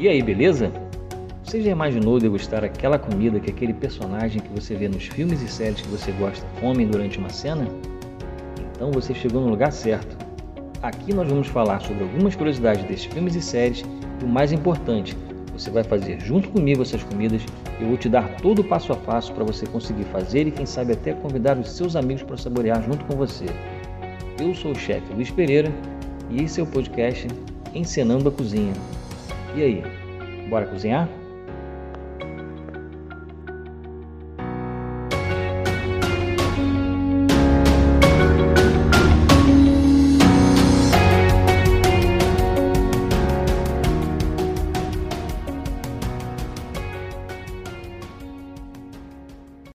E aí, beleza? Você já imaginou degustar aquela comida que aquele personagem que você vê nos filmes e séries que você gosta come durante uma cena? Então você chegou no lugar certo. Aqui nós vamos falar sobre algumas curiosidades desses filmes e séries e o mais importante, você vai fazer junto comigo essas comidas eu vou te dar todo o passo a passo para você conseguir fazer e quem sabe até convidar os seus amigos para saborear junto com você. Eu sou o chefe Luiz Pereira e esse é o podcast Encenando a Cozinha. E aí, bora cozinhar?